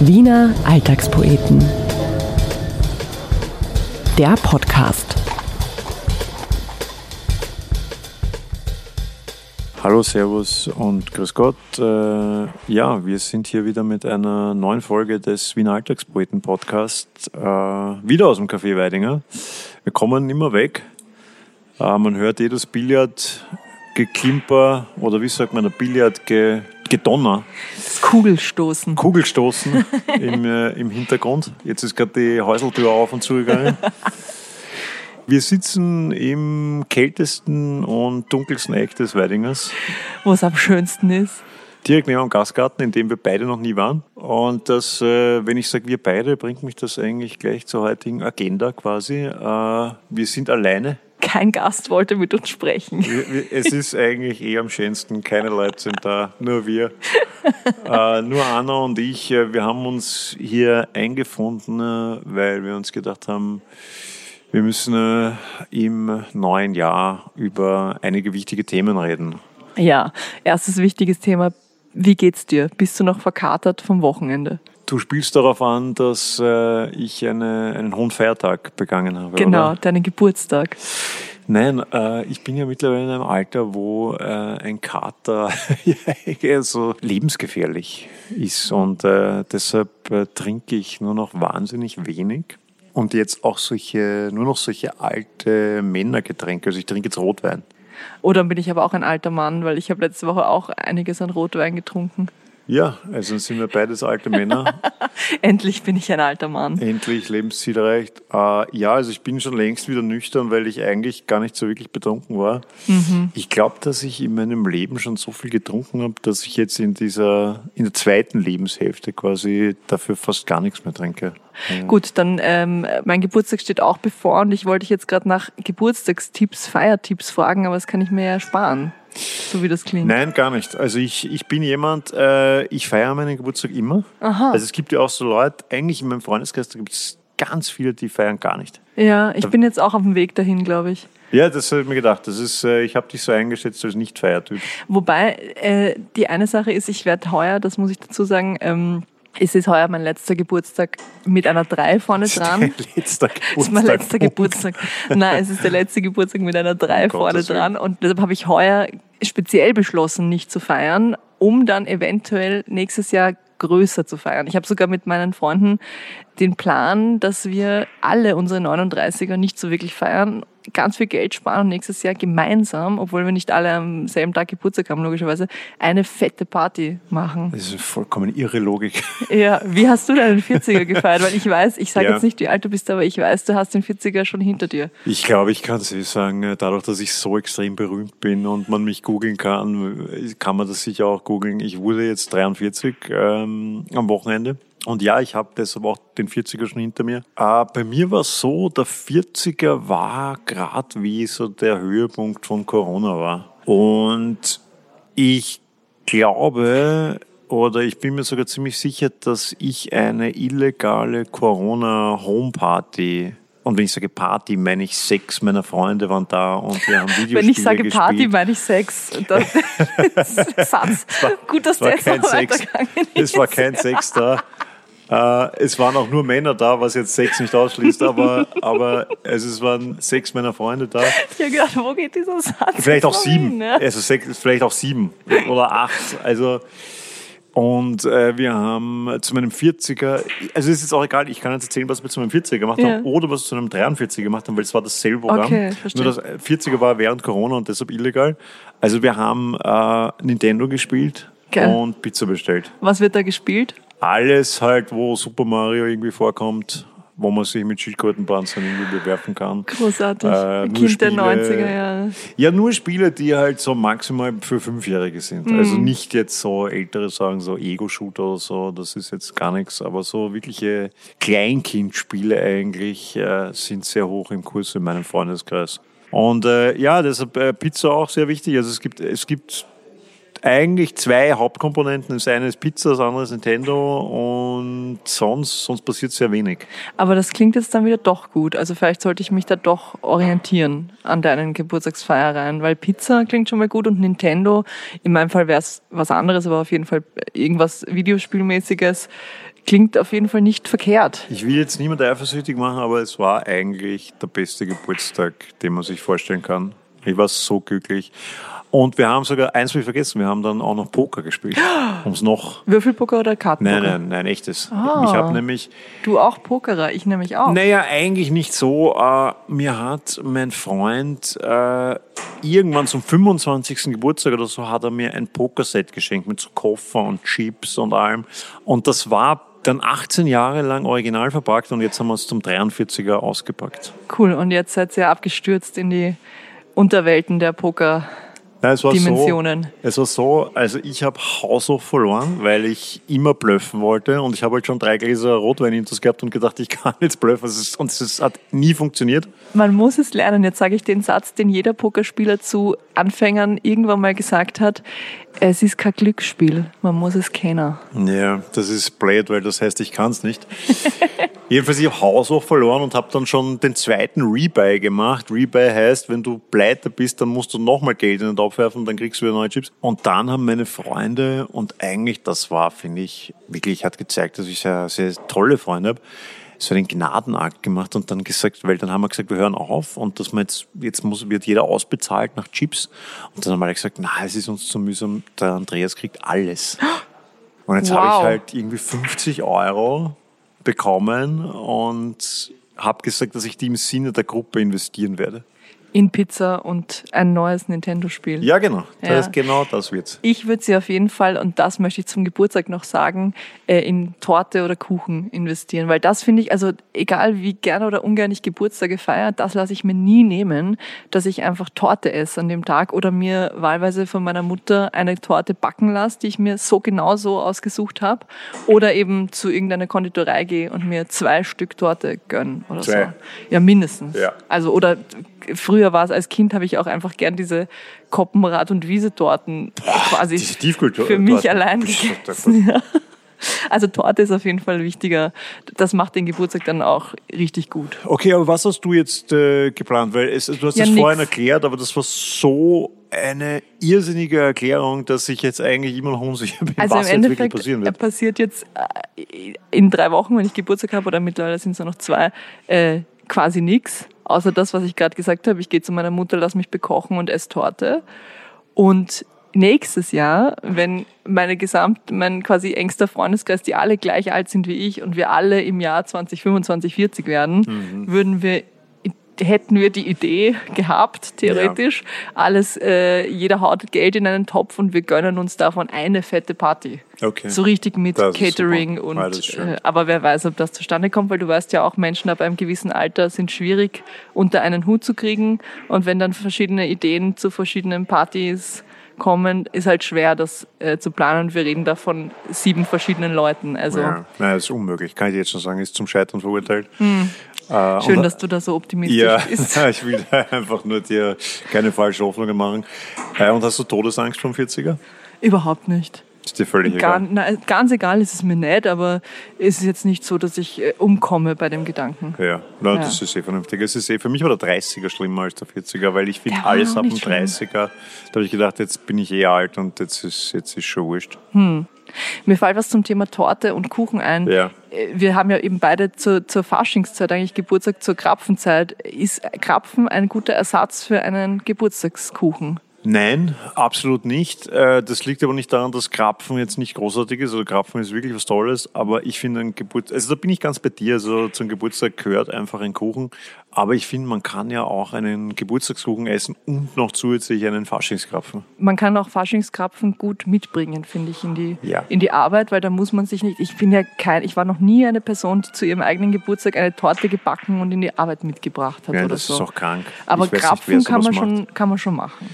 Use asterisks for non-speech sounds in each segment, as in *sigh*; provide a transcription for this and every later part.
Wiener Alltagspoeten. Der Podcast. Hallo, Servus und Grüß Gott. Äh, ja, wir sind hier wieder mit einer neuen Folge des Wiener Alltagspoeten Podcasts. Äh, wieder aus dem Café Weidinger. Wir kommen immer weg. Äh, man hört eh das Billard Geklimper oder wie sagt man, der Billard -Ge Gedonner. Das Kugelstoßen. Kugelstoßen *laughs* im, äh, im Hintergrund. Jetzt ist gerade die Häuseltür auf und zugegangen. *laughs* Wir sitzen im kältesten und dunkelsten Eck des Weidingers. Wo es am schönsten ist. Direkt neben dem Gastgarten, in dem wir beide noch nie waren. Und das, äh, wenn ich sage wir beide, bringt mich das eigentlich gleich zur heutigen Agenda quasi. Äh, wir sind alleine kein Gast wollte mit uns sprechen. Es ist eigentlich eh am schönsten. Keine Leute sind da, nur wir. *laughs* äh, nur Anna und ich, äh, wir haben uns hier eingefunden, äh, weil wir uns gedacht haben, wir müssen äh, im neuen Jahr über einige wichtige Themen reden. Ja, erstes wichtiges Thema. Wie geht's dir? Bist du noch verkatert vom Wochenende? Du spielst darauf an, dass äh, ich eine, einen hohen Feiertag begangen habe. Genau, oder? deinen Geburtstag. Nein, äh, ich bin ja mittlerweile in einem Alter, wo äh, ein Kater *laughs* so lebensgefährlich ist und äh, deshalb äh, trinke ich nur noch wahnsinnig wenig. Und jetzt auch solche, nur noch solche alte Männergetränke. Also ich trinke jetzt Rotwein. Dann bin ich aber auch ein alter Mann, weil ich habe letzte Woche auch einiges an Rotwein getrunken. Ja, also sind wir beides alte Männer. *laughs* Endlich bin ich ein alter Mann. Endlich Lebensziel erreicht. Äh, ja, also ich bin schon längst wieder nüchtern, weil ich eigentlich gar nicht so wirklich betrunken war. Mhm. Ich glaube, dass ich in meinem Leben schon so viel getrunken habe, dass ich jetzt in dieser, in der zweiten Lebenshälfte quasi dafür fast gar nichts mehr trinke. Ja. Gut, dann ähm, mein Geburtstag steht auch bevor und ich wollte dich jetzt gerade nach Geburtstagstipps, Feiertipps fragen, aber das kann ich mir ja sparen *laughs* so wie das klingt. Nein, gar nicht. Also ich, ich bin jemand, äh, ich feiere meinen Geburtstag immer. Aha. Also es gibt ja auch so Leute, eigentlich in meinem Freundeskreis gibt es ganz viele, die feiern gar nicht. Ja, ich da, bin jetzt auch auf dem Weg dahin, glaube ich. Ja, das habe ich mir gedacht. Das ist, äh, ich habe dich so eingeschätzt als Nicht-Feiertyp. Wobei, äh, die eine Sache ist, ich werde heuer, das muss ich dazu sagen, ähm, es ist heuer mein letzter Geburtstag mit einer 3 vorne dran. Letzter *laughs* Geburtstag. das ist mein letzter Geburtstag. Nein, es ist der letzte Geburtstag mit einer 3 oh vorne dran. Und deshalb habe ich heuer speziell beschlossen, nicht zu feiern, um dann eventuell nächstes Jahr größer zu feiern. Ich habe sogar mit meinen Freunden den Plan, dass wir alle unsere 39er nicht so wirklich feiern ganz viel Geld sparen und nächstes Jahr gemeinsam, obwohl wir nicht alle am selben Tag Geburtstag haben, logischerweise, eine fette Party machen. Das ist eine vollkommen irre Logik. *laughs* Ja, wie hast du deinen 40er gefeiert? Weil ich weiß, ich sage ja. jetzt nicht, wie alt du bist, aber ich weiß, du hast den 40er schon hinter dir. Ich glaube, ich kann es eh sagen, dadurch, dass ich so extrem berühmt bin und man mich googeln kann, kann man das sicher auch googeln. Ich wurde jetzt 43 ähm, am Wochenende. Und ja, ich habe deshalb auch den 40er schon hinter mir. Äh, bei mir war es so, der 40er war gerade wie so der Höhepunkt von Corona war. Und ich glaube, oder ich bin mir sogar ziemlich sicher, dass ich eine illegale Corona-Homeparty und wenn ich sage Party, meine ich Sex. Meine Freunde waren da und wir haben *laughs* Videospiele Wenn ich sage gespielt. Party, meine ich Sex. Das, *laughs* Satz. Gut, dass der jetzt weitergegangen ist. Es war kein Sex da. Äh, es waren auch nur Männer da, was jetzt sechs nicht ausschließt, aber, aber also es waren sechs meiner Freunde da. Ich habe gedacht, wo geht dieser Satz? Vielleicht auch sieben. Hin, ja? Also sechs, vielleicht auch sieben oder acht. Also und äh, wir haben zu meinem 40er, also es ist auch egal, ich kann jetzt erzählen, was wir zu meinem 40er gemacht ja. haben oder was wir zu einem 43er gemacht haben, weil es war dasselbe Programm. Okay, Nur das 40er war während Corona und deshalb illegal. Also wir haben äh, Nintendo gespielt Geil. und Pizza bestellt. Was wird da gespielt? Alles halt, wo Super Mario irgendwie vorkommt, wo man sich mit Schildkrötenpanzern irgendwie bewerfen kann. Großartig. Äh, kind Spiele, der 90er Jahre. Ja, nur Spiele, die halt so maximal für Fünfjährige sind. Mhm. Also nicht jetzt so ältere sagen, so Ego-Shooter oder so, das ist jetzt gar nichts, aber so wirkliche Kleinkindspiele eigentlich äh, sind sehr hoch im Kurs in meinem Freundeskreis. Und äh, ja, deshalb äh, Pizza auch sehr wichtig. Also es gibt, es gibt eigentlich zwei Hauptkomponenten. Das eine ist Pizza, das andere ist Nintendo und sonst, sonst passiert sehr wenig. Aber das klingt jetzt dann wieder doch gut. Also vielleicht sollte ich mich da doch orientieren an deinen Geburtstagsfeiereien, weil Pizza klingt schon mal gut und Nintendo, in meinem Fall wäre es was anderes, aber auf jeden Fall irgendwas Videospielmäßiges. Klingt auf jeden Fall nicht verkehrt. Ich will jetzt niemand eifersüchtig machen, aber es war eigentlich der beste Geburtstag, den man sich vorstellen kann. Ich war so glücklich. Und wir haben sogar eins will vergessen, wir haben dann auch noch Poker gespielt. *gasps* Um's noch. Würfelpoker oder Kartenpoker? Nein, nein, nein, echtes. Ah, ich habe nämlich. Du auch Pokerer, ich nämlich auch. Naja, eigentlich nicht so. Äh, mir hat mein Freund äh, irgendwann zum 25. Geburtstag oder so hat er mir ein Pokerset geschenkt mit so Koffer und Chips und allem. Und das war dann 18 Jahre lang original verpackt und jetzt haben wir es zum 43er ausgepackt. Cool, und jetzt seid ihr abgestürzt in die Unterwelten der Poker. Nein, es war Dimensionen. So, es war so, also ich habe haushoch verloren, weil ich immer blöffen wollte und ich habe halt schon drei Gläser Rotwein intus gehabt und gedacht, ich kann jetzt blöffen und es hat nie funktioniert. Man muss es lernen. Jetzt sage ich den Satz, den jeder Pokerspieler zu Anfängern irgendwann mal gesagt hat. Es ist kein Glücksspiel, man muss es kennen. Ja, das ist blöd, weil das heißt, ich kann es nicht. *laughs* Jedenfalls, ich habe haushoch verloren und habe dann schon den zweiten Rebuy gemacht. Rebuy heißt, wenn du pleite bist, dann musst du nochmal Geld in den Topf werfen und dann kriegst du wieder neue Chips. Und dann haben meine Freunde, und eigentlich das war, finde ich, wirklich hat gezeigt, dass ich sehr, sehr tolle Freunde habe, so einen Gnadenakt gemacht und dann gesagt, weil dann haben wir gesagt, wir hören auf und dass man jetzt, jetzt muss, wird jeder ausbezahlt nach Chips. Und dann haben wir gesagt, na, es ist uns zu mühsam, der Andreas kriegt alles. Und jetzt wow. habe ich halt irgendwie 50 Euro bekommen und habe gesagt, dass ich die im Sinne der Gruppe investieren werde in Pizza und ein neues Nintendo-Spiel. Ja, genau. Das ja. Ist genau das wird's. Ich würde sie auf jeden Fall, und das möchte ich zum Geburtstag noch sagen, äh, in Torte oder Kuchen investieren. Weil das finde ich, also egal wie gerne oder ungern ich Geburtstage feiere, das lasse ich mir nie nehmen, dass ich einfach Torte esse an dem Tag oder mir wahlweise von meiner Mutter eine Torte backen lasse, die ich mir so genau so ausgesucht habe. Oder eben zu irgendeiner Konditorei gehe und mir zwei Stück Torte gönne oder zwei. so. Ja, mindestens. Ja. Also, oder früher war es als Kind, habe ich auch einfach gern diese Koppenrad- und Wiesetorten quasi für mich allein gegessen. Ja. Also Torte ist auf jeden Fall wichtiger. Das macht den Geburtstag dann auch richtig gut. Okay, aber was hast du jetzt äh, geplant? Weil es, du hast ja, das nix. vorhin erklärt, aber das war so eine irrsinnige Erklärung, dass ich jetzt eigentlich immer noch unsicher bin, also was im Endeffekt jetzt wirklich passieren wird. passiert jetzt äh, in drei Wochen, wenn ich Geburtstag habe, oder mittlerweile sind es noch zwei, äh, quasi nichts. Außer das, was ich gerade gesagt habe, ich gehe zu meiner Mutter, lass mich bekochen und esse Torte. Und nächstes Jahr, wenn meine gesamt, mein quasi engster Freundeskreis, die alle gleich alt sind wie ich und wir alle im Jahr 2025, 40 werden, mhm. würden wir hätten wir die Idee gehabt, theoretisch, ja. alles, äh, jeder haut Geld in einen Topf und wir gönnen uns davon eine fette Party. Okay. So richtig mit das Catering und äh, aber wer weiß, ob das zustande kommt, weil du weißt ja auch, Menschen ab einem gewissen Alter sind schwierig unter einen Hut zu kriegen und wenn dann verschiedene Ideen zu verschiedenen Partys kommen, ist halt schwer, das äh, zu planen. Wir reden da von sieben verschiedenen Leuten. Also ja, nein, das ist unmöglich. Kann ich jetzt schon sagen, ist zum Scheitern verurteilt. Hm. Äh, Schön, dass du da so optimistisch ja, bist. *laughs* ich will *laughs* einfach nur dir keine falschen Hoffnungen machen. Äh, und hast du Todesangst vom 40er? Überhaupt nicht. Ist dir völlig Gar, egal? Na, ganz egal ist es mir nicht, aber es ist jetzt nicht so, dass ich äh, umkomme bei dem Gedanken. Ja, na, ja. das ist eh vernünftig. Es ist eh, für mich war der 30er schlimmer als der 40er, weil ich finde alles ab dem 30er, da habe ich gedacht, jetzt bin ich eh alt und jetzt ist, jetzt ist schon wurscht. Hm. Mir fällt was zum Thema Torte und Kuchen ein. Ja. Äh, wir haben ja eben beide zur, zur Faschingszeit eigentlich Geburtstag, zur Krapfenzeit. Ist Krapfen ein guter Ersatz für einen Geburtstagskuchen? Nein, absolut nicht. Äh, das liegt aber nicht daran, dass Krapfen jetzt nicht großartig ist. Also Krapfen ist wirklich was Tolles, aber ich finde ein Geburtstag, also da bin ich ganz bei dir. Also zum Geburtstag gehört einfach ein Kuchen. Aber ich finde, man kann ja auch einen Geburtstagskuchen essen und noch zusätzlich einen Faschingskrapfen. Man kann auch Faschingskrapfen gut mitbringen, finde ich, in die, ja. in die Arbeit, weil da muss man sich nicht, ich bin ja kein, ich war noch nie eine Person, die zu ihrem eigenen Geburtstag eine Torte gebacken und in die Arbeit mitgebracht hat ja, oder das so. ist auch krank. Aber Krapfen kann man, schon, kann man schon machen.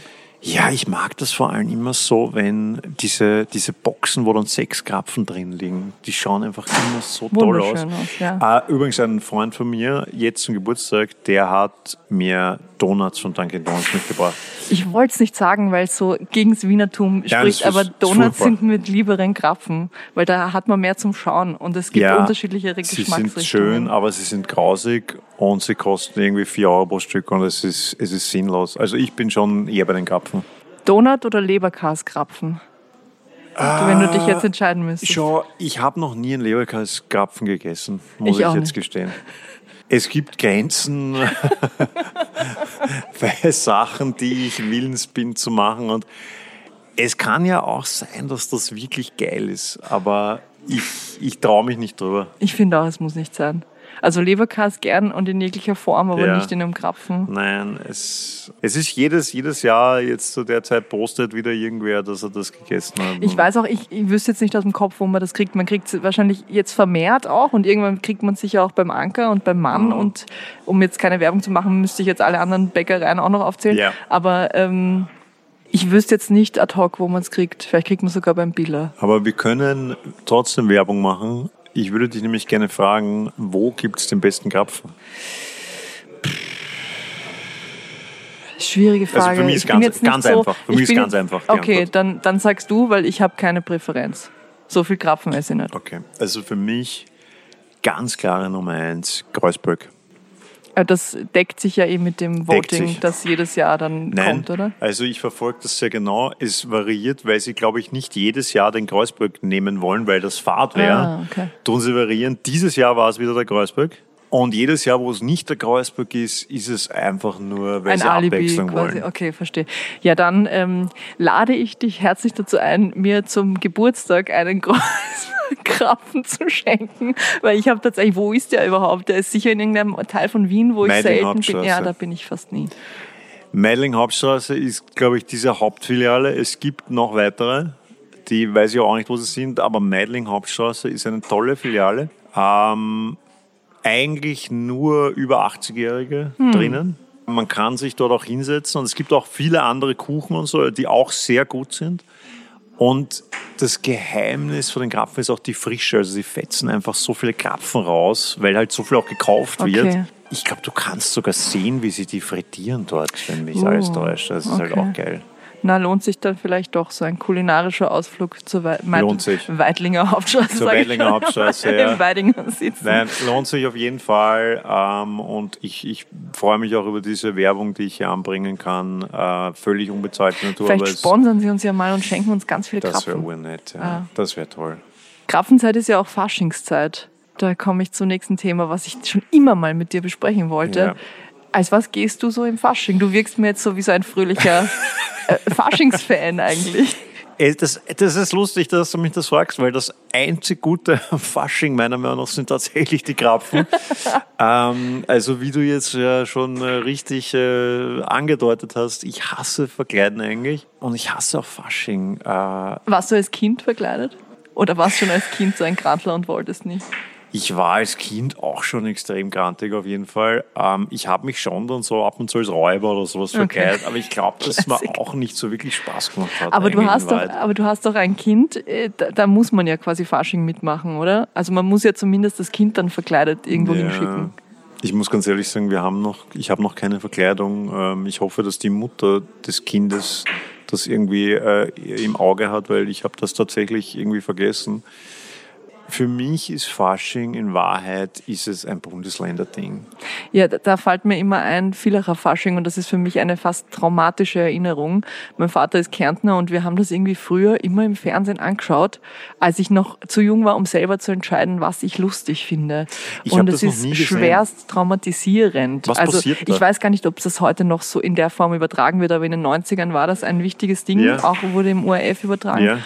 Ja, ich mag das vor allem immer so, wenn diese, diese Boxen, wo dann sechs Krapfen drin liegen, die schauen einfach immer so toll aus. aus ja. äh, übrigens, ein Freund von mir, jetzt zum Geburtstag, der hat mir Donuts von Dunkin' Donuts mitgebracht. Ich wollte es nicht sagen, weil es so gegen das Wienertum ja, spricht, aber Donuts sind mit lieberen Krapfen, weil da hat man mehr zum Schauen und es gibt ja, unterschiedliche Geschmacksrichtungen. Sie sind schön, aber sie sind grausig und sie kosten irgendwie 4 Euro pro Stück und es ist, es ist sinnlos. Also ich bin schon eher bei den Krapfen. Donut oder Leberkas-Krapfen? Ah, wenn du dich jetzt entscheiden müsstest. Schau, ich habe noch nie einen Leberkas-Krapfen gegessen, muss ich, ich jetzt nicht. gestehen. Es gibt Grenzen *laughs* bei Sachen, die ich willens bin zu machen. Und es kann ja auch sein, dass das wirklich geil ist, aber ich, ich traue mich nicht drüber. Ich finde auch, es muss nicht sein. Also Leberkas gern und in jeglicher Form, aber ja. nicht in einem Krapfen. Nein, es, es ist jedes, jedes Jahr jetzt zu der Zeit postet wieder irgendwer, dass er das gegessen hat. Ich weiß auch, ich, ich wüsste jetzt nicht aus dem Kopf, wo man das kriegt. Man kriegt es wahrscheinlich jetzt vermehrt auch und irgendwann kriegt man es sicher auch beim Anker und beim Mann. Mhm. Und um jetzt keine Werbung zu machen, müsste ich jetzt alle anderen Bäckereien auch noch aufzählen. Ja. Aber ähm, ich wüsste jetzt nicht ad hoc, wo man es kriegt. Vielleicht kriegt man es sogar beim Biller. Aber wir können trotzdem Werbung machen. Ich würde dich nämlich gerne fragen, wo gibt es den besten Krapfen? Schwierige Frage. Also für mich ist ganz, ganz so, einfach. Für mich ist ganz einfach. Okay, dann, dann sagst du, weil ich habe keine Präferenz. So viel Krapfen esse ich nicht. Okay, also für mich ganz klare Nummer eins, Kreuzberg. Äh, das deckt sich ja eben mit dem Voting, das jedes Jahr dann Nein, kommt, oder? Also ich verfolge das sehr genau. Es variiert, weil sie, glaube ich, nicht jedes Jahr den Kreuzberg nehmen wollen, weil das Fahrt wäre. Ah, okay. Tun sie variieren. Dieses Jahr war es wieder der Kreuzberg. Und jedes Jahr, wo es nicht der Kreuzberg ist, ist es einfach nur, weil Ein sie Alibi Abwechslung quasi. wollen. Okay, verstehe. Ja, dann ähm, lade ich dich herzlich dazu ein, mir zum Geburtstag einen *laughs* Kreuzberg-Krapfen zu schenken, weil ich habe tatsächlich, wo ist der überhaupt? Der ist sicher in irgendeinem Teil von Wien, wo ich selten bin. Ja, da bin ich fast nie. Meidling Hauptstraße ist, glaube ich, diese Hauptfiliale. Es gibt noch weitere, die weiß ich auch nicht, wo sie sind, aber Meidling Hauptstraße ist eine tolle Filiale. Ähm, eigentlich nur über 80-Jährige hm. drinnen. Man kann sich dort auch hinsetzen und es gibt auch viele andere Kuchen und so, die auch sehr gut sind. Und das Geheimnis von den Krapfen ist auch die Frische. Also sie fetzen einfach so viele Krapfen raus, weil halt so viel auch gekauft okay. wird. Ich glaube, du kannst sogar sehen, wie sie die frittieren dort, wenn mich uh, alles täuscht. Das ist okay. halt auch geil. Na, lohnt sich dann vielleicht doch so ein kulinarischer Ausflug zur We lohnt sich. Weidlinger Hauptstraße. Zur Weidlinger Hauptstraße, ja. Im Weidinger sitzen. Nein, lohnt sich auf jeden Fall. Ähm, und ich, ich freue mich auch über diese Werbung, die ich hier anbringen kann. Äh, völlig unbezahlte Natur. Vielleicht sponsern Sie uns ja mal und schenken uns ganz viele das Krapfen. Das wäre urnett, ja. Ah. Das wäre toll. Krapfenzeit ist ja auch Faschingszeit. Da komme ich zum nächsten Thema, was ich schon immer mal mit dir besprechen wollte. Ja. Als was gehst du so im Fasching? Du wirkst mir jetzt so wie so ein fröhlicher *laughs* äh, Faschingsfan eigentlich. Das, das ist lustig, dass du mich das fragst, weil das einzig Gute am Fasching meiner Meinung nach sind tatsächlich die Krapfen. *laughs* ähm, also wie du jetzt ja schon äh, richtig äh, angedeutet hast, ich hasse Verkleiden eigentlich und ich hasse auch Fasching. Äh, warst du als Kind verkleidet? Oder warst du schon als Kind so ein Grantler und wolltest nicht? Ich war als Kind auch schon extrem grantig auf jeden Fall. Ähm, ich habe mich schon dann so ab und zu als Räuber oder sowas okay. verkleidet, aber ich glaube, dass es mir auch nicht so wirklich Spaß gemacht hat. Aber du hast doch, aber du hast doch ein Kind, äh, da, da, muss man ja quasi Fasching mitmachen, oder? Also man muss ja zumindest das Kind dann verkleidet irgendwo ja. hinschicken. Ich muss ganz ehrlich sagen, wir haben noch, ich habe noch keine Verkleidung. Ähm, ich hoffe, dass die Mutter des Kindes das irgendwie äh, im Auge hat, weil ich habe das tatsächlich irgendwie vergessen. Für mich ist Fasching in Wahrheit ist es ein Bundesländerding. Ja, da fällt mir immer ein Villacher Fasching und das ist für mich eine fast traumatische Erinnerung. Mein Vater ist Kärntner und wir haben das irgendwie früher immer im Fernsehen angeschaut, als ich noch zu jung war, um selber zu entscheiden, was ich lustig finde. Ich und es ist schwerst traumatisierend. Was also passiert da? ich weiß gar nicht, ob das heute noch so in der Form übertragen wird, aber in den 90ern war das ein wichtiges Ding, ja. auch wurde im ORF übertragen. Ja.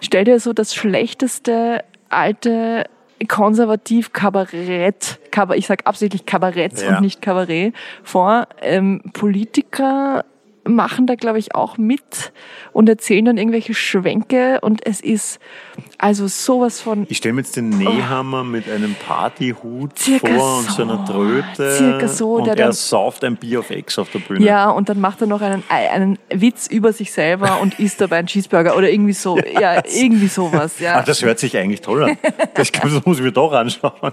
Stell dir so das schlechteste alte konservativ Kabarett, ich sage absichtlich Kabarett ja. und nicht Kabarett vor. Ähm, Politiker machen da, glaube ich, auch mit und erzählen dann irgendwelche Schwenke und es ist also sowas von. Ich stelle mir jetzt den Nehammer oh, mit einem Partyhut vor so, und so einer Tröte. Circa so. Und der er dann, sauft ein Bier auf Ex auf der Bühne. Ja, und dann macht er noch einen, einen Witz über sich selber und isst dabei einen Cheeseburger oder irgendwie so. *laughs* ja, ja irgendwie sowas. Ja. Ach, das hört sich eigentlich toll an. Das, *laughs* das muss ich mir doch anschauen.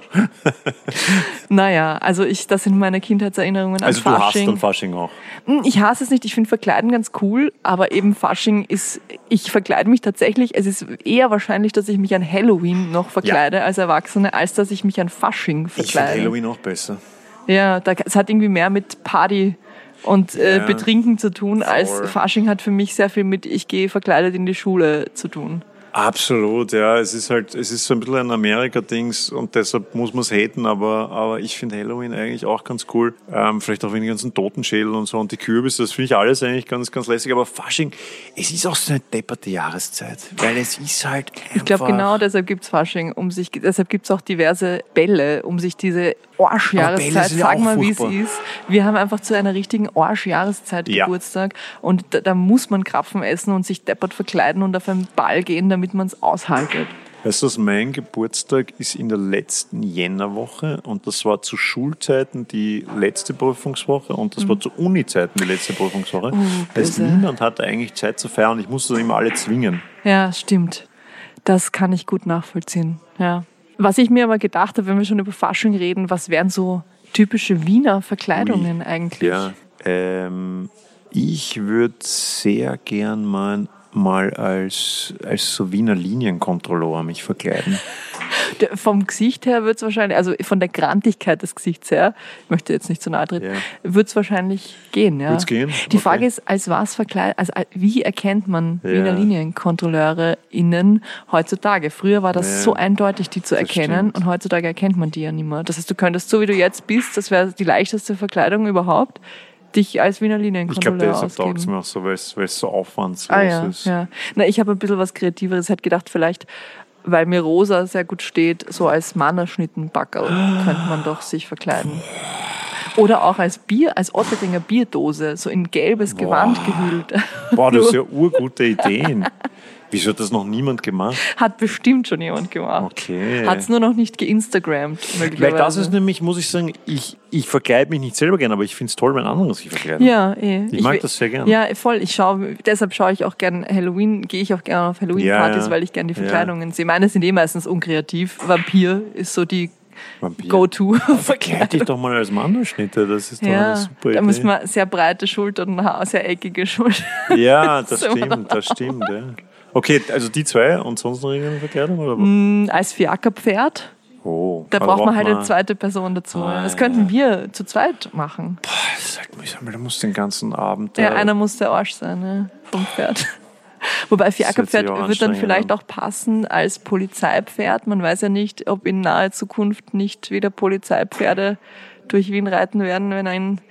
naja, also ich, das sind meine Kindheitserinnerungen also an Fasching. Also du hast dann Fasching auch? Hm, ich hasse es nicht. Ich finde Verkleiden ganz cool, aber eben Fasching ist, ich verkleide mich tatsächlich, es ist eher wahrscheinlich, dass ich mich an Halloween noch verkleide ja. als Erwachsene, als dass ich mich an Fasching verkleide. Ich finde Halloween auch besser. Ja, es hat irgendwie mehr mit Party und äh, ja, Betrinken zu tun, voll. als Fasching hat für mich sehr viel mit ich gehe verkleidet in die Schule zu tun. Absolut, ja. Es ist halt, es ist so ein bisschen ein Amerika-Dings und deshalb muss man es haten, aber, aber ich finde Halloween eigentlich auch ganz cool. Ähm, vielleicht auch wegen den ganzen Totenschädel und so und die Kürbisse, das finde ich alles eigentlich ganz, ganz lässig. Aber Fasching, es ist auch so eine depperte Jahreszeit, weil es ist halt einfach... Ich glaube, genau deshalb gibt's Fasching, um sich, deshalb gibt's auch diverse Bälle, um sich diese Arschjahreszeit, sag mal, wie es ist. Wir haben einfach zu einer richtigen Arschjahreszeit ja. Geburtstag und da, da, muss man Krapfen essen und sich deppert verkleiden und auf einen Ball gehen, damit man es aushaltet. Weißt du, mein Geburtstag ist in der letzten Jännerwoche und das war zu Schulzeiten die letzte Prüfungswoche und das mhm. war zu Uni-Zeiten die letzte Prüfungswoche. Uh, heißt, niemand hatte eigentlich Zeit zu feiern. Ich musste immer alle zwingen. Ja, stimmt. Das kann ich gut nachvollziehen. Ja. Was ich mir aber gedacht habe, wenn wir schon über Fasching reden, was wären so typische Wiener Verkleidungen Ui. eigentlich? Ja, ähm, ich würde sehr gern mal mal als, als so Wiener Linienkontrolleur mich verkleiden. *laughs* Vom Gesicht her wird es wahrscheinlich, also von der Grantigkeit des Gesichts her, ich möchte jetzt nicht zu nahe treten, yeah. wird es wahrscheinlich gehen. Ja. Wird's gehen? Die Frage ist, als was verkleidet, also wie erkennt man ja. Wiener LinienkontrolleurInnen heutzutage? Früher war das ja. so eindeutig, die zu erkennen und heutzutage erkennt man die ja nicht mehr. Das heißt, du könntest so wie du jetzt bist, das wäre die leichteste Verkleidung überhaupt, dich als Wiener Linienkontrolleur Ich glaube, deshalb taugt es mir auch so, weil es so aufwandslos ah, ja, ist. Ja. Na, ich habe ein bisschen was Kreativeres. Hätte gedacht, vielleicht, weil mir rosa sehr gut steht, so als Mannerschnittenbackerl könnte man doch sich verkleiden. Oder auch als Bier, als Otterdinger Bierdose, so in gelbes Boah. Gewand gehüllt. Boah, das *laughs* ist ja urgute Ideen. Wieso hat das noch niemand gemacht? Hat bestimmt schon jemand gemacht. Okay. Hat es nur noch nicht geinstagrammt. Weil das ist nämlich, muss ich sagen, ich, ich verkleide mich nicht selber gerne, aber ich finde es toll, wenn andere sich verkleiden. Ja, eh. Ich, ich mag das sehr gerne. Ja, voll. Ich schaue, deshalb schaue ich auch gerne Halloween, gehe ich auch gerne auf Halloween-Partys, ja, ja. weil ich gerne die Verkleidungen ja. sehe. Meine sind eh meistens unkreativ. Vampir ist so die Go-To. Verkleid dich doch mal als Mandelschnitte, das ist doch ja, eine super Idee. Da muss man sehr breite Schultern und sehr eckige Schultern. Ja, *laughs* das stimmt, das stimmt. Ja. Okay, also die zwei und sonst noch irgendeine Verkleidung? Oder? Mm, als Fiakerpferd. Oh, da braucht man halt eine zweite Person dazu. Ah, das könnten ja. wir zu zweit machen. Boah, mühsam, weil du musst den ganzen Abend. Ja, einer muss der Arsch sein, ne? vom Pferd. *laughs* Wobei Fiakerpferd wird dann vielleicht auch passen als Polizeipferd. Man weiß ja nicht, ob in naher Zukunft nicht wieder Polizeipferde durch Wien reiten werden, wenn ein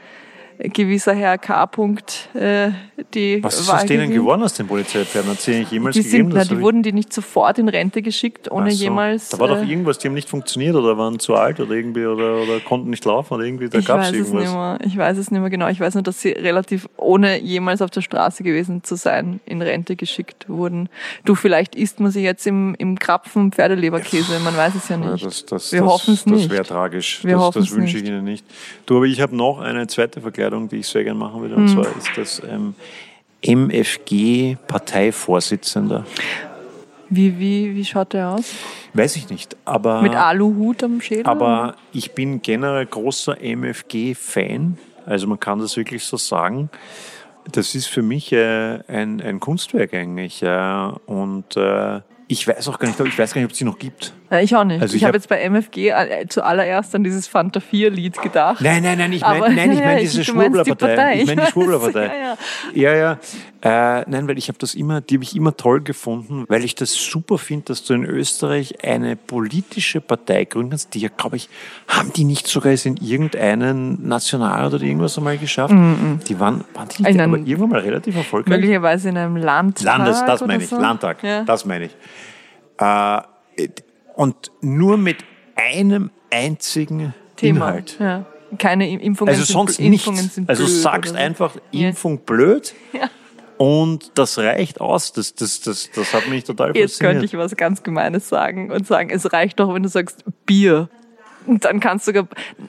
gewisser Herr K. -Punkt, äh, die Was ist aus denen geworden aus den Polizeipferden? Hat sie jemals die gegeben? Sind, na, die wurden die nicht sofort in Rente geschickt, ohne so. jemals. Da war doch äh, irgendwas, die haben nicht funktioniert oder waren zu alt oder irgendwie oder, oder konnten nicht laufen oder irgendwie, da gab es irgendwas. Es nicht mehr. Ich weiß es nicht mehr genau. Ich weiß nur, dass sie relativ ohne jemals auf der Straße gewesen zu sein, in Rente geschickt wurden. Du, vielleicht isst man sie jetzt im, im Krapfen Pferdeleberkäse, man weiß es ja nicht. Ja, das, das, Wir hoffen es nicht. Das wäre tragisch. Wir das, das wünsche ich Ihnen nicht. Du, aber ich habe noch eine zweite Vergleich Verkleidung, die ich sehr gerne machen würde. Und mhm. zwar ist das ähm, MFG-Parteivorsitzender. Wie, wie, wie schaut der aus? Weiß ich nicht, aber. Mit Aluhut am Schädel? Aber ich bin generell großer MFG-Fan. Also man kann das wirklich so sagen. Das ist für mich äh, ein, ein Kunstwerk eigentlich. Äh, und äh, ich weiß auch gar nicht, ich weiß gar nicht, ob es sie noch gibt. Ja, ich auch nicht. Also ich, ich habe hab jetzt bei MFG äh, zuallererst an dieses Fanta 4 Lied gedacht. Nein, nein, nein, ich meine mein, ich mein *laughs* diese Schwurblerpartei. Ich meine die Schwurblerpartei. *laughs* ja, ja. ja, ja. Äh, nein, weil ich habe das immer, die habe ich immer toll gefunden, weil ich das super finde, dass du in Österreich eine politische Partei gründen kannst, die ja, glaube ich, haben die nicht sogar es in irgendeinen National oder irgendwas einmal geschafft? Mm -mm. Die waren, waren die nicht, aber irgendwann mal relativ erfolgreich. Möglicherweise in einem Landtag. Landes, das meine ich, so? Landtag, ja. das meine ich. Äh, und nur mit einem einzigen Thema. Inhalt. Ja. Keine Impfungen Also sonst sind, nichts. Impfungen sind also sagst so. einfach Impfung blöd. *laughs* Ja. Und das reicht aus. Das, das, das, das hat mich total fasziniert. Jetzt könnte ich was ganz Gemeines sagen und sagen, es reicht doch, wenn du sagst Bier. Dann kannst du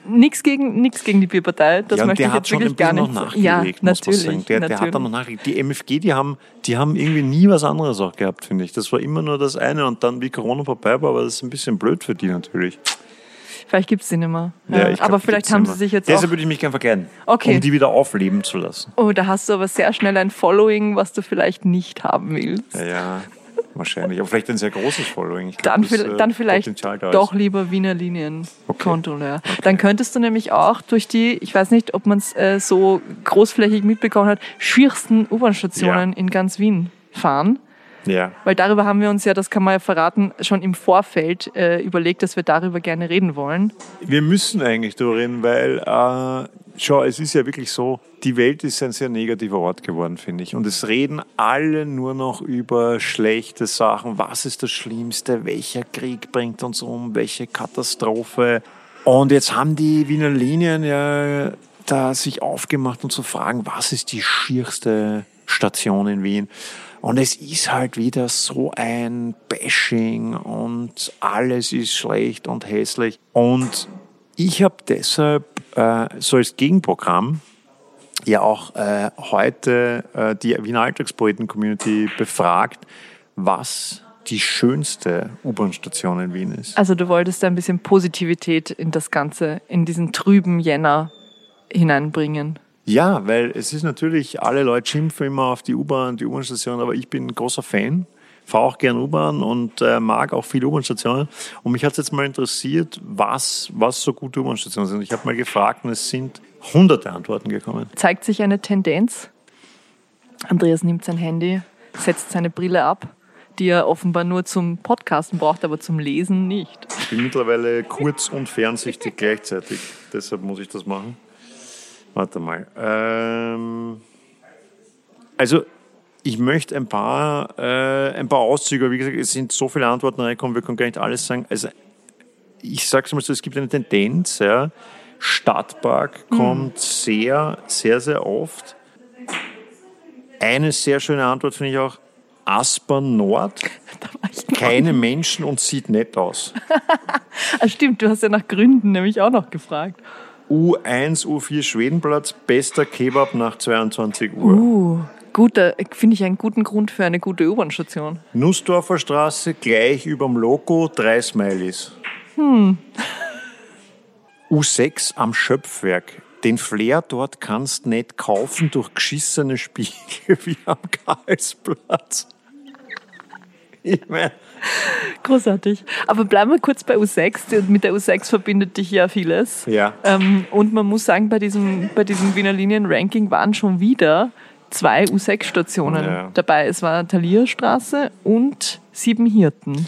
nichts gegen nichts gegen die Bierpartei. Das ja, möchte ich jetzt wirklich gar nicht. Noch ja, natürlich, der, der hat dann noch nachgelegt. Die MFG, die haben, die haben irgendwie nie was anderes auch gehabt, finde ich. Das war immer nur das eine und dann wie Corona vorbei war, war das ein bisschen blöd für die natürlich. Vielleicht gibt es die nicht mehr. Ja, ja, aber vielleicht haben sie sich jetzt Deshalb würde ich mich gerne verkleiden, okay. um die wieder aufleben zu lassen. Oh, da hast du aber sehr schnell ein Following, was du vielleicht nicht haben willst. Ja, ja wahrscheinlich. Aber vielleicht ein sehr großes Following. Glaub, dann, das, äh, dann vielleicht doch lieber Wiener Linien okay. Okay. Dann könntest du nämlich auch durch die, ich weiß nicht, ob man es äh, so großflächig mitbekommen hat, schiersten U-Bahn-Stationen ja. in ganz Wien fahren. Ja. Weil darüber haben wir uns ja, das kann man ja verraten, schon im Vorfeld äh, überlegt, dass wir darüber gerne reden wollen. Wir müssen eigentlich darüber reden, weil äh, Schau, es ist ja wirklich so, die Welt ist ein sehr negativer Ort geworden, finde ich. Und es reden alle nur noch über schlechte Sachen. Was ist das Schlimmste? Welcher Krieg bringt uns um? Welche Katastrophe? Und jetzt haben die Wiener Linien ja da sich aufgemacht und zu fragen, was ist die schierste Station in Wien? Und es ist halt wieder so ein Bashing und alles ist schlecht und hässlich. Und ich habe deshalb äh, so als Gegenprogramm ja auch äh, heute äh, die Wiener Alltagspoeten-Community befragt, was die schönste U-Bahn-Station in Wien ist. Also du wolltest da ein bisschen Positivität in das Ganze, in diesen trüben Jänner hineinbringen. Ja, weil es ist natürlich, alle Leute schimpfen immer auf die U-Bahn, die U-Bahn-Station, aber ich bin ein großer Fan fahre auch gern U-Bahn und äh, mag auch viele U-Bahn-Stationen. Und mich hat es jetzt mal interessiert, was, was so gute U-Bahn-Stationen sind. Ich habe mal gefragt und es sind hunderte Antworten gekommen. Zeigt sich eine Tendenz? Andreas nimmt sein Handy, setzt seine Brille ab, die er offenbar nur zum Podcasten braucht, aber zum Lesen nicht. Ich bin mittlerweile kurz- und fernsichtig gleichzeitig. Deshalb muss ich das machen. Warte mal. Ähm, also ich möchte ein paar, äh, ein paar Auszüge, wie gesagt, es sind so viele Antworten reingekommen, wir können gar nicht alles sagen. Also ich sage es mal so, es gibt eine Tendenz, ja. Stadtpark kommt mhm. sehr, sehr, sehr oft. Eine sehr schöne Antwort finde ich auch, Aspern Nord, *laughs* keine Menschen und sieht nett aus. *laughs* ah, stimmt, du hast ja nach Gründen nämlich auch noch gefragt. U1, U4 Schwedenplatz, bester Kebab nach 22 Uhr. Uh guter, finde ich einen guten Grund für eine gute U-Bahn-Station. Nussdorfer Straße, gleich überm Logo, drei Smileys. Hm. U6 am Schöpfwerk. Den Flair dort kannst nicht kaufen durch geschissene Spiegel *laughs* wie am Karlsplatz. Ich meine. Großartig. Aber bleiben wir kurz bei U6. Mit der U6 verbindet dich ja vieles. Ja. Ähm, und man muss sagen, bei diesem, bei diesem Wiener Linien-Ranking waren schon wieder zwei U6-Stationen ja. dabei. Es war Talierstraße und Sieben Hirten.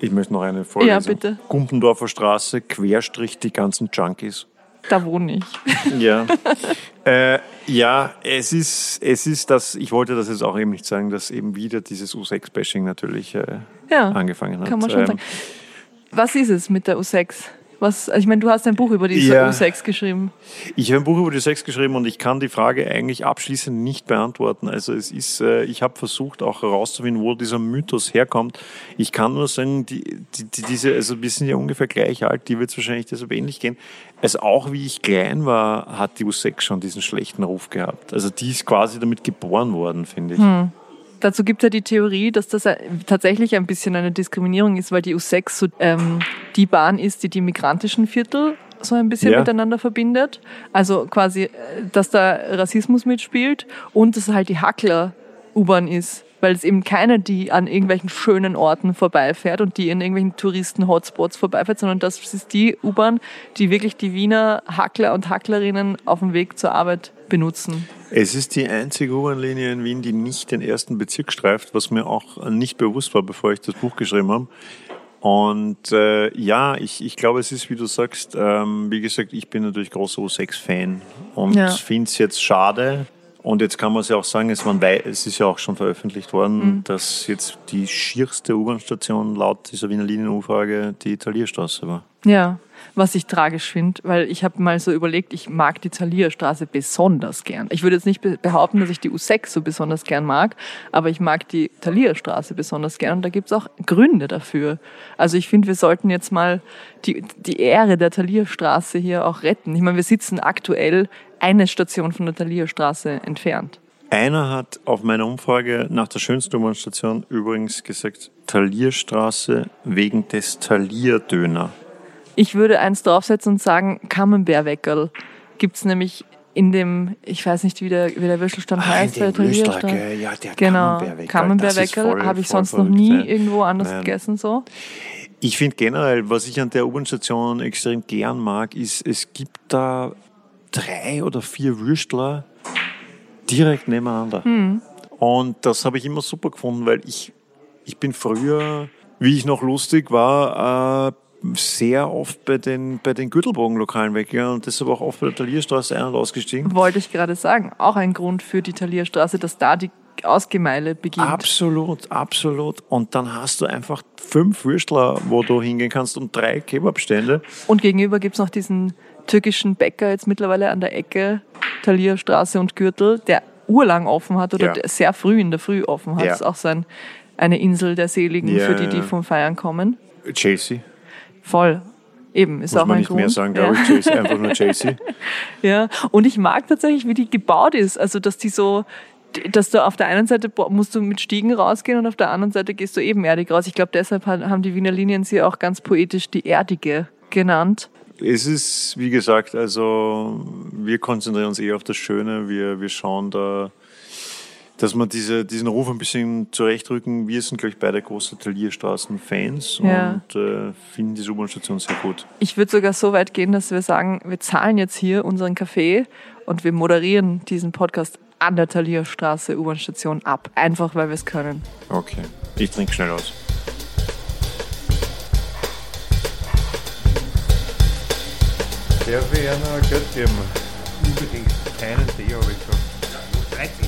Ich möchte noch eine vorlesen. Ja, bitte. Gumpendorfer Straße, Querstrich die ganzen Junkies. Da wohne ich. Ja. äh, ja, es ist, es ist das, ich wollte das jetzt auch eben nicht sagen, dass eben wieder dieses U6-Bashing natürlich äh, ja, angefangen hat. Kann man schon ähm, sagen. Was ist es mit der U6? Was, also ich meine, du hast ein Buch über die ja. U6 geschrieben. Ich habe ein Buch über die Sex geschrieben und ich kann die Frage eigentlich abschließend nicht beantworten. Also es ist, äh, ich habe versucht auch herauszufinden, wo dieser Mythos herkommt. Ich kann nur sagen, die, die, die, diese, also wir sind ja ungefähr gleich alt, die wird es wahrscheinlich deshalb ähnlich gehen. Also auch wie ich klein war, hat die U6 schon diesen schlechten Ruf gehabt. Also die ist quasi damit geboren worden, finde ich. Hm. Dazu gibt es ja die Theorie, dass das tatsächlich ein bisschen eine Diskriminierung ist, weil die U6 so ähm, die Bahn ist, die die migrantischen Viertel so ein bisschen ja. miteinander verbindet. Also quasi, äh, dass da Rassismus mitspielt und dass halt die Hackler-U-Bahn ist, weil es eben keine, die an irgendwelchen schönen Orten vorbeifährt und die in irgendwelchen Touristen-Hotspots vorbeifährt, sondern das ist die U-Bahn, die wirklich die Wiener Hackler und Hacklerinnen auf dem Weg zur Arbeit benutzen. Es ist die einzige U-Bahn-Linie in Wien, die nicht den ersten Bezirk streift, was mir auch nicht bewusst war, bevor ich das Buch geschrieben habe. Und äh, ja, ich, ich glaube, es ist, wie du sagst, ähm, wie gesagt, ich bin natürlich großer U6-Fan und ja. finde es jetzt schade. Und jetzt kann man es ja auch sagen, es, man es ist ja auch schon veröffentlicht worden, mhm. dass jetzt die schierste U-Bahn-Station laut dieser Wiener Linienumfrage die Talierstraße war. Ja, was ich tragisch finde, weil ich habe mal so überlegt, ich mag die Thalierstraße besonders gern. Ich würde jetzt nicht behaupten, dass ich die U6 so besonders gern mag, aber ich mag die Thalierstraße besonders gern und da gibt es auch Gründe dafür. Also ich finde, wir sollten jetzt mal die, die Ehre der Thalierstraße hier auch retten. Ich meine, wir sitzen aktuell eine Station von der Thalierstraße entfernt. Einer hat auf meiner Umfrage nach der schönsten U-Bahn-Station übrigens gesagt, Talierstraße wegen des Talierdöner. Ich würde eins draufsetzen und sagen, Camembert-Weckerl. Gibt's nämlich in dem, ich weiß nicht, wie der, wie der Würstelstand ah, heißt, der Italienerstand. Ja, der genau, Camembert-Weckerl habe ich sonst noch nie irgendwo anders Nein. gegessen so. Ich finde generell, was ich an der U-Bahn-Station extrem gern mag, ist, es gibt da drei oder vier Würstler direkt nebeneinander. Hm. Und das habe ich immer super gefunden, weil ich, ich bin früher, wie ich noch lustig war, äh, sehr oft bei den, bei den Gürtelbogenlokalen weggegangen und deshalb auch oft bei der Talierstraße ein- und ausgestiegen. Wollte ich gerade sagen. Auch ein Grund für die Talierstraße, dass da die Ausgemeile beginnt. Absolut, absolut. Und dann hast du einfach fünf Würstler, wo du hingehen kannst und drei Kebabstände. Und gegenüber gibt's noch diesen türkischen Bäcker jetzt mittlerweile an der Ecke, Talierstraße und Gürtel, der urlang offen hat oder ja. sehr früh in der Früh offen hat. Ja. Das ist auch so ein, eine Insel der Seligen ja, für die, die vom Feiern kommen. Chelsea. Voll. Eben, ist Muss auch man ein nicht Grund. mehr sagen, glaube ich. Chelsea, einfach nur Chelsea. *laughs* ja, und ich mag tatsächlich, wie die gebaut ist. Also, dass die so, dass du auf der einen Seite musst du mit Stiegen rausgehen und auf der anderen Seite gehst du ebenerdig raus. Ich glaube, deshalb haben die Wiener Linien sie auch ganz poetisch die Erdige genannt. Es ist, wie gesagt, also wir konzentrieren uns eher auf das Schöne. Wir, wir schauen da, dass wir diese, diesen Ruf ein bisschen zurechtrücken. Wir sind, glaube ich, beide große Talierstraßen-Fans ja. und äh, finden die U-Bahn-Station sehr gut. Ich würde sogar so weit gehen, dass wir sagen, wir zahlen jetzt hier unseren Kaffee und wir moderieren diesen Podcast an der Talierstraße U-Bahn-Station ab. Einfach, weil wir es können. Okay. Ich trinke schnell aus. Der Werner Göttjem. Unbedingt keinen Tee, habe ich gesagt. 13.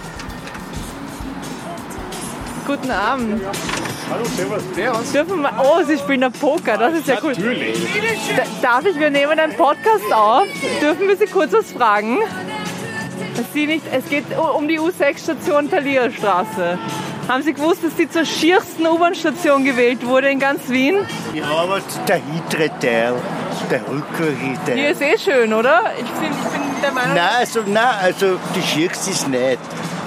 Guten Abend. Hallo, servus. Servus. Dürfen wir, oh, Sie spielen ein Poker, das ist ja cool. Natürlich. darf ich, wir nehmen einen Podcast auf. Dürfen wir Sie kurz was fragen? Sie nicht, es geht um die U6-Station Talierstraße. Haben Sie gewusst, dass die zur schiersten U-Bahn-Station gewählt wurde in ganz Wien? Ja, aber der hintere Teil, der rückere Teil. Hier ist eh schön, oder? Ich, find, ich bin der Meinung... Nein, also, nein, also die schierste ist nicht.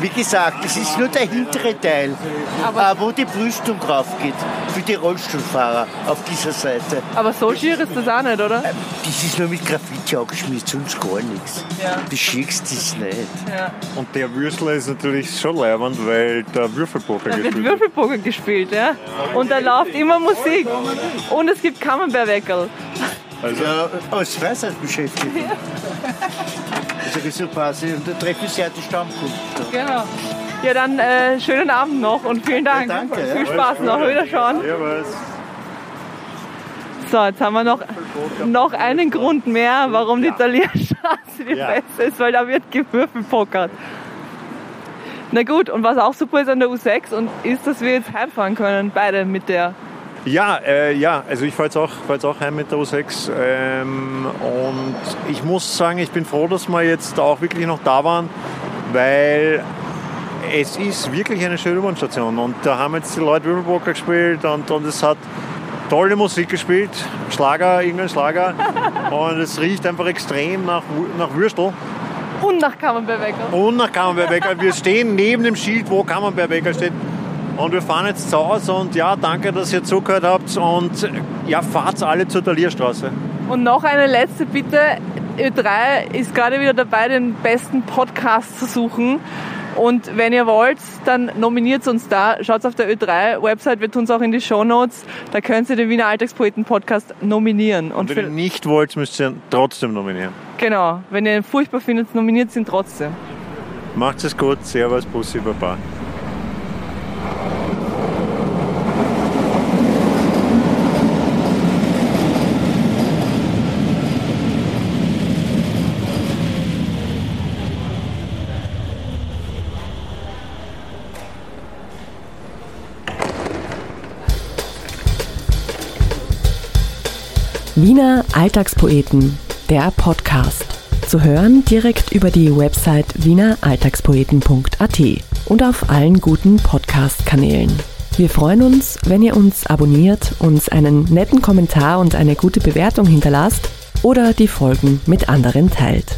Wie gesagt, es ist nur der hintere Teil, aber äh, wo die Brüstung drauf geht, für die Rollstuhlfahrer auf dieser Seite. Aber so schier ist das auch nicht, oder? Äh, das ist nur mit Graffiti angeschmiert, sonst gar nichts. Ja. Das schickst ist nicht. Ja. Und der Würstler ist natürlich schon leibend, weil der Würfelpoker da gespielt wird Würfelpoker gespielt, ja. Und da läuft immer Musik. Und es gibt Camembert-Weckerl. Also, ja, als Freizeitbeschäftigter. Ja. *laughs* Also so quasi und der Treffen ist ja die Stammkunft. Genau. Ja, dann äh, schönen Abend noch und vielen Dank. Ja, danke. Viel Spaß noch. Wiederschauen. So, jetzt haben wir noch, noch einen Grund mehr, warum die Talierstraße die ja. beste ist, weil da wird gewürfelpokert. Na gut, und was auch super ist an der U6 und ist, dass wir jetzt heimfahren können, beide mit der ja, äh, ja, also ich fahre jetzt, auch, fahr jetzt auch heim mit der U6 ähm, und ich muss sagen, ich bin froh, dass wir jetzt auch wirklich noch da waren, weil es ist wirklich eine schöne U-Bahn-Station und da haben jetzt die Leute Würfelpoker gespielt und, und es hat tolle Musik gespielt, Schlager, irgendein Schlager *laughs* und es riecht einfach extrem nach, nach Würstel. Und nach Camembert-Bäcker. Und nach Camembert-Bäcker. Wir stehen neben dem Schild, wo Camembert-Bäcker steht. Und wir fahren jetzt zu Hause und ja, danke, dass ihr zugehört habt und ja, fahrt alle zur Talierstraße. Und noch eine letzte Bitte. Ö3 ist gerade wieder dabei, den besten Podcast zu suchen. Und wenn ihr wollt, dann nominiert uns da. Schaut auf der Ö3-Website, wir tun es auch in die Show Notes. Da könnt ihr den Wiener Alltagspoeten-Podcast nominieren. Und, Und wenn ihr nicht wollt, müsst ihr ihn trotzdem nominieren. Genau. Wenn ihr ihn furchtbar findet, nominiert ihn trotzdem. Macht es gut. Servus, Bussi, Baba. Wiener Alltagspoeten, der Podcast. Zu hören direkt über die Website wieneralltagspoeten.at und auf allen guten Podcast-Kanälen. Wir freuen uns, wenn ihr uns abonniert, uns einen netten Kommentar und eine gute Bewertung hinterlasst oder die Folgen mit anderen teilt.